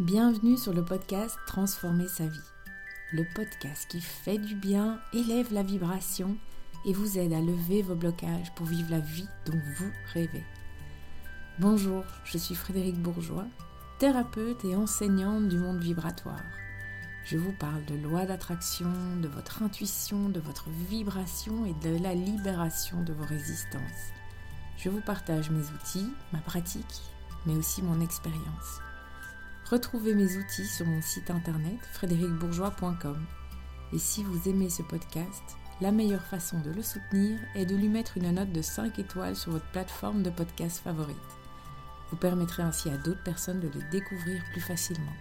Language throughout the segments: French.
Bienvenue sur le podcast Transformer sa vie. Le podcast qui fait du bien, élève la vibration et vous aide à lever vos blocages pour vivre la vie dont vous rêvez. Bonjour, je suis Frédéric Bourgeois, thérapeute et enseignante du monde vibratoire. Je vous parle de loi d'attraction, de votre intuition, de votre vibration et de la libération de vos résistances. Je vous partage mes outils, ma pratique, mais aussi mon expérience. Retrouvez mes outils sur mon site internet frédéricbourgeois.com. Et si vous aimez ce podcast, la meilleure façon de le soutenir est de lui mettre une note de 5 étoiles sur votre plateforme de podcast favorite. Vous permettrez ainsi à d'autres personnes de le découvrir plus facilement.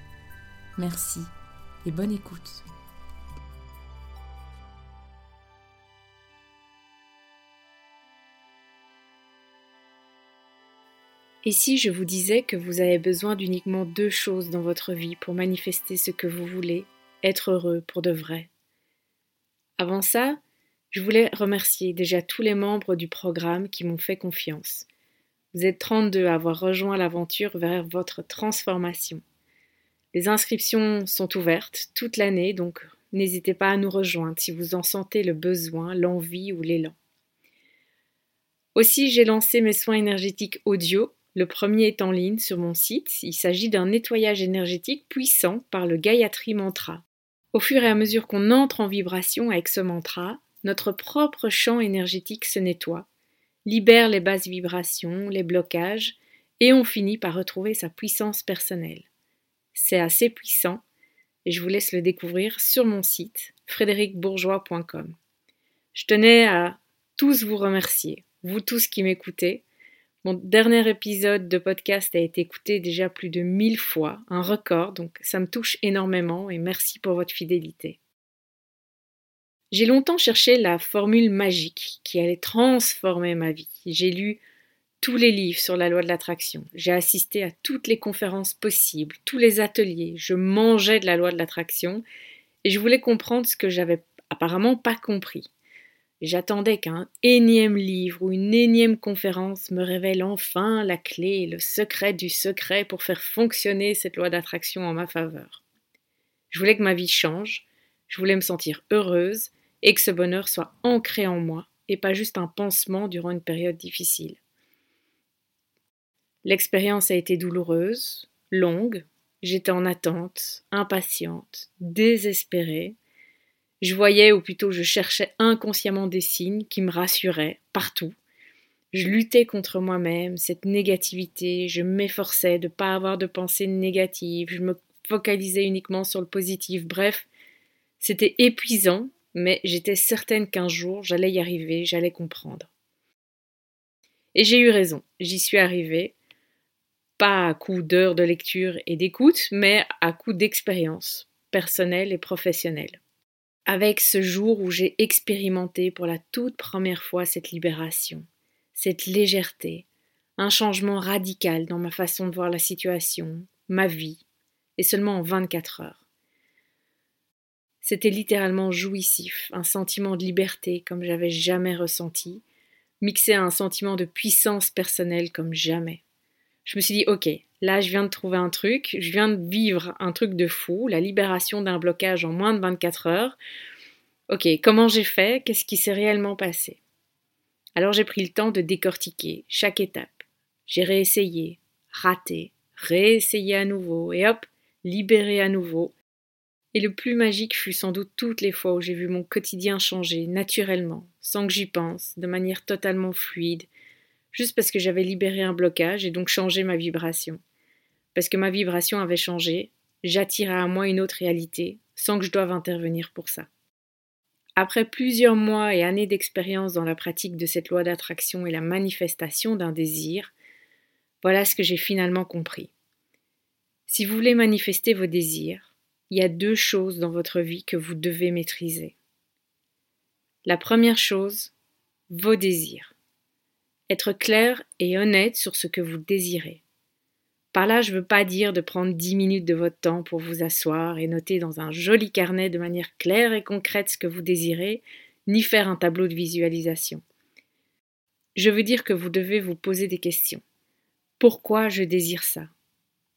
Merci et bonne écoute. Et si je vous disais que vous avez besoin d'uniquement deux choses dans votre vie pour manifester ce que vous voulez, être heureux pour de vrai? Avant ça, je voulais remercier déjà tous les membres du programme qui m'ont fait confiance. Vous êtes 32 à avoir rejoint l'aventure vers votre transformation. Les inscriptions sont ouvertes toute l'année, donc n'hésitez pas à nous rejoindre si vous en sentez le besoin, l'envie ou l'élan. Aussi, j'ai lancé mes soins énergétiques audio le premier est en ligne sur mon site. Il s'agit d'un nettoyage énergétique puissant par le Gayatri Mantra. Au fur et à mesure qu'on entre en vibration avec ce mantra, notre propre champ énergétique se nettoie, libère les basses vibrations, les blocages, et on finit par retrouver sa puissance personnelle. C'est assez puissant, et je vous laisse le découvrir sur mon site frédéricbourgeois.com. Je tenais à tous vous remercier, vous tous qui m'écoutez, mon dernier épisode de podcast a été écouté déjà plus de mille fois, un record, donc ça me touche énormément et merci pour votre fidélité. J'ai longtemps cherché la formule magique qui allait transformer ma vie. J'ai lu tous les livres sur la loi de l'attraction. J'ai assisté à toutes les conférences possibles, tous les ateliers. Je mangeais de la loi de l'attraction et je voulais comprendre ce que j'avais apparemment pas compris. J'attendais qu'un énième livre ou une énième conférence me révèle enfin la clé le secret du secret pour faire fonctionner cette loi d'attraction en ma faveur. Je voulais que ma vie change, je voulais me sentir heureuse et que ce bonheur soit ancré en moi et pas juste un pansement durant une période difficile. L'expérience a été douloureuse, longue, j'étais en attente, impatiente, désespérée, je voyais, ou plutôt je cherchais inconsciemment des signes qui me rassuraient partout. Je luttais contre moi-même, cette négativité, je m'efforçais de ne pas avoir de pensées négatives, je me focalisais uniquement sur le positif. Bref, c'était épuisant, mais j'étais certaine qu'un jour j'allais y arriver, j'allais comprendre. Et j'ai eu raison, j'y suis arrivée, pas à coup d'heures de lecture et d'écoute, mais à coup d'expérience personnelle et professionnelle avec ce jour où j'ai expérimenté pour la toute première fois cette libération, cette légèreté, un changement radical dans ma façon de voir la situation, ma vie, et seulement en 24 heures. C'était littéralement jouissif, un sentiment de liberté comme j'avais jamais ressenti, mixé à un sentiment de puissance personnelle comme jamais. Je me suis dit, ok, là je viens de trouver un truc, je viens de vivre un truc de fou, la libération d'un blocage en moins de 24 heures. Ok, comment j'ai fait? Qu'est-ce qui s'est réellement passé? Alors j'ai pris le temps de décortiquer chaque étape. J'ai réessayé, raté, réessayé à nouveau, et hop, libéré à nouveau. Et le plus magique fut sans doute toutes les fois où j'ai vu mon quotidien changer naturellement, sans que j'y pense, de manière totalement fluide, juste parce que j'avais libéré un blocage et donc changé ma vibration. Parce que ma vibration avait changé, j'attirais à moi une autre réalité, sans que je doive intervenir pour ça. Après plusieurs mois et années d'expérience dans la pratique de cette loi d'attraction et la manifestation d'un désir, voilà ce que j'ai finalement compris. Si vous voulez manifester vos désirs, il y a deux choses dans votre vie que vous devez maîtriser. La première chose, vos désirs. Être clair et honnête sur ce que vous désirez. Par là, je ne veux pas dire de prendre dix minutes de votre temps pour vous asseoir et noter dans un joli carnet de manière claire et concrète ce que vous désirez, ni faire un tableau de visualisation. Je veux dire que vous devez vous poser des questions. Pourquoi je désire ça?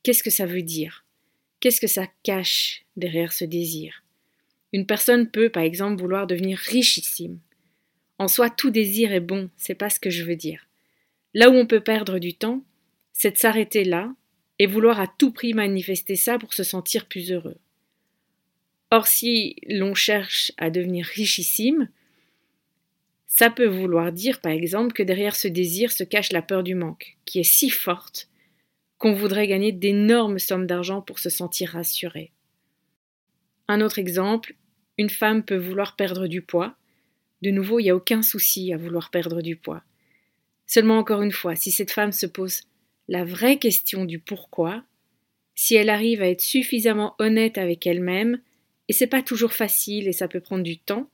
Qu'est-ce que ça veut dire? Qu'est-ce que ça cache derrière ce désir? Une personne peut, par exemple, vouloir devenir richissime. En soi, tout désir est bon, c'est pas ce que je veux dire. Là où on peut perdre du temps, c'est de s'arrêter là et vouloir à tout prix manifester ça pour se sentir plus heureux. Or, si l'on cherche à devenir richissime, ça peut vouloir dire, par exemple, que derrière ce désir se cache la peur du manque, qui est si forte qu'on voudrait gagner d'énormes sommes d'argent pour se sentir rassuré. Un autre exemple, une femme peut vouloir perdre du poids. De nouveau, il n'y a aucun souci à vouloir perdre du poids. Seulement encore une fois, si cette femme se pose la vraie question du pourquoi, si elle arrive à être suffisamment honnête avec elle-même, et c'est pas toujours facile et ça peut prendre du temps,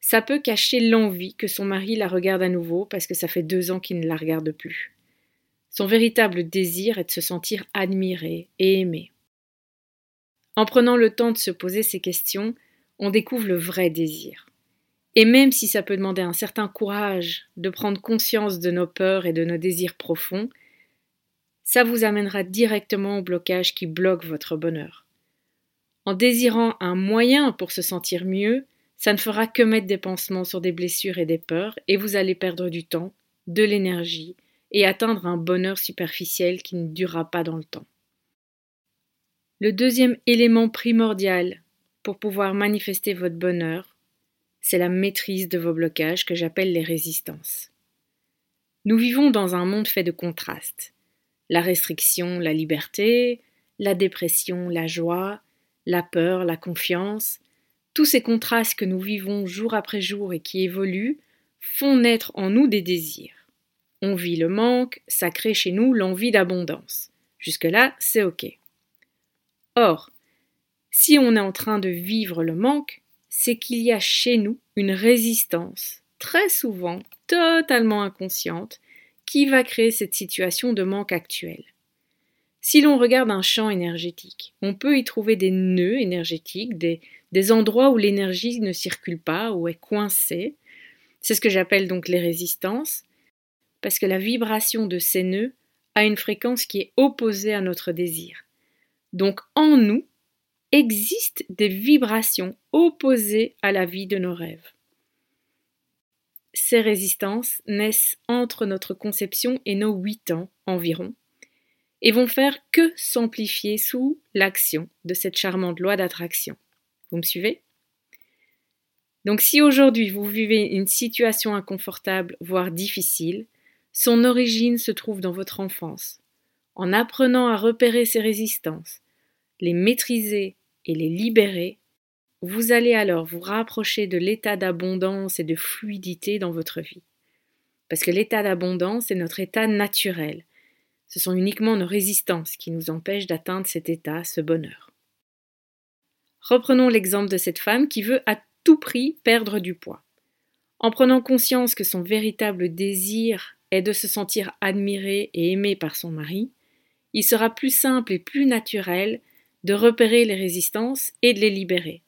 ça peut cacher l'envie que son mari la regarde à nouveau parce que ça fait deux ans qu'il ne la regarde plus. Son véritable désir est de se sentir admiré et aimé. En prenant le temps de se poser ces questions, on découvre le vrai désir. Et même si ça peut demander un certain courage de prendre conscience de nos peurs et de nos désirs profonds, ça vous amènera directement au blocage qui bloque votre bonheur. En désirant un moyen pour se sentir mieux, ça ne fera que mettre des pansements sur des blessures et des peurs, et vous allez perdre du temps, de l'énergie et atteindre un bonheur superficiel qui ne durera pas dans le temps. Le deuxième élément primordial pour pouvoir manifester votre bonheur, c'est la maîtrise de vos blocages que j'appelle les résistances. Nous vivons dans un monde fait de contrastes. La restriction, la liberté, la dépression, la joie, la peur, la confiance, tous ces contrastes que nous vivons jour après jour et qui évoluent font naître en nous des désirs. On vit le manque, ça crée chez nous l'envie d'abondance. Jusque-là, c'est OK. Or, si on est en train de vivre le manque, c'est qu'il y a chez nous une résistance, très souvent totalement inconsciente, qui va créer cette situation de manque actuelle. Si l'on regarde un champ énergétique, on peut y trouver des nœuds énergétiques, des, endroits où l'énergie ne circule pas, ou est coincée. C'est ce que j'appelle donc les résistances parce que la vibration de ces nœuds a une fréquence qui est opposée à notre désir. Donc en nous existent des vibrations opposées à la vie de nos rêves. Ces résistances naissent entre notre conception et nos huit ans environ, et vont faire que s'amplifier sous l'action de cette charmante loi d'attraction. Vous me suivez? Donc si aujourd'hui vous vivez une situation inconfortable, voire difficile, son origine se trouve dans votre enfance. En apprenant à repérer ces résistances, les maîtriser et les libérer, vous allez alors vous rapprocher de l'état d'abondance et de fluidité dans votre vie. Parce que l'état d'abondance est notre état naturel. Ce sont uniquement nos résistances qui nous empêchent d'atteindre cet état, ce bonheur. Reprenons l'exemple de cette femme qui veut à tout prix perdre du poids. En prenant conscience que son véritable désir est de se sentir admiré et aimé par son mari, il sera plus simple et plus naturel de repérer les résistances et de les libérer,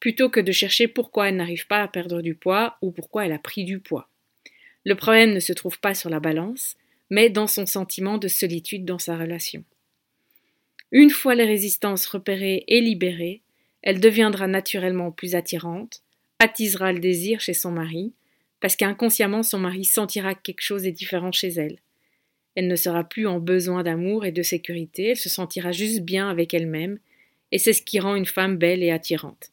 plutôt que de chercher pourquoi elle n'arrive pas à perdre du poids ou pourquoi elle a pris du poids. Le problème ne se trouve pas sur la balance, mais dans son sentiment de solitude dans sa relation. Une fois les résistances repérées et libérées, elle deviendra naturellement plus attirante, attisera le désir chez son mari, parce qu'inconsciemment son mari sentira que quelque chose est différent chez elle. Elle ne sera plus en besoin d'amour et de sécurité, elle se sentira juste bien avec elle-même, et c'est ce qui rend une femme belle et attirante.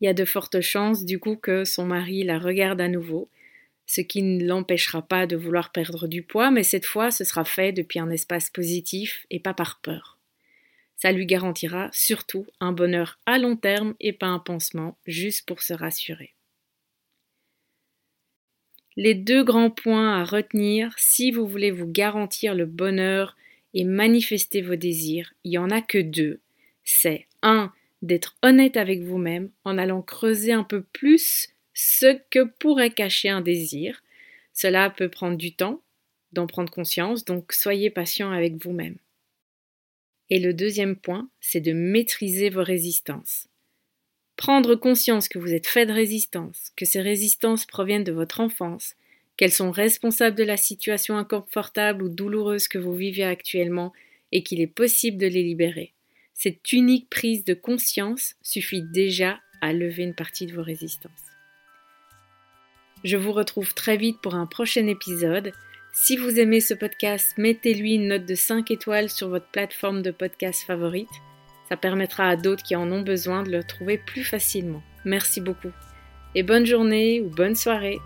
Il y a de fortes chances du coup que son mari la regarde à nouveau, ce qui ne l'empêchera pas de vouloir perdre du poids, mais cette fois ce sera fait depuis un espace positif et pas par peur. Ça lui garantira surtout un bonheur à long terme et pas un pansement juste pour se rassurer les deux grands points à retenir si vous voulez vous garantir le bonheur et manifester vos désirs, il n'y en a que deux. C'est un, d'être honnête avec vous-même en allant creuser un peu plus ce que pourrait cacher un désir. Cela peut prendre du temps d'en prendre conscience, donc soyez patient avec vous-même. Et le deuxième point, c'est de maîtriser vos résistances. Prendre conscience que vous êtes fait de résistance, que ces résistances proviennent de votre enfance, qu'elles sont responsables de la situation inconfortable ou douloureuse que vous vivez actuellement et qu'il est possible de les libérer. Cette unique prise de conscience suffit déjà à lever une partie de vos résistances. Je vous retrouve très vite pour un prochain épisode. Si vous aimez ce podcast, mettez-lui une note de 5 étoiles sur votre plateforme de podcast favorite. Ça permettra à d'autres qui en ont besoin de le trouver plus facilement. Merci beaucoup. Et bonne journée ou bonne soirée.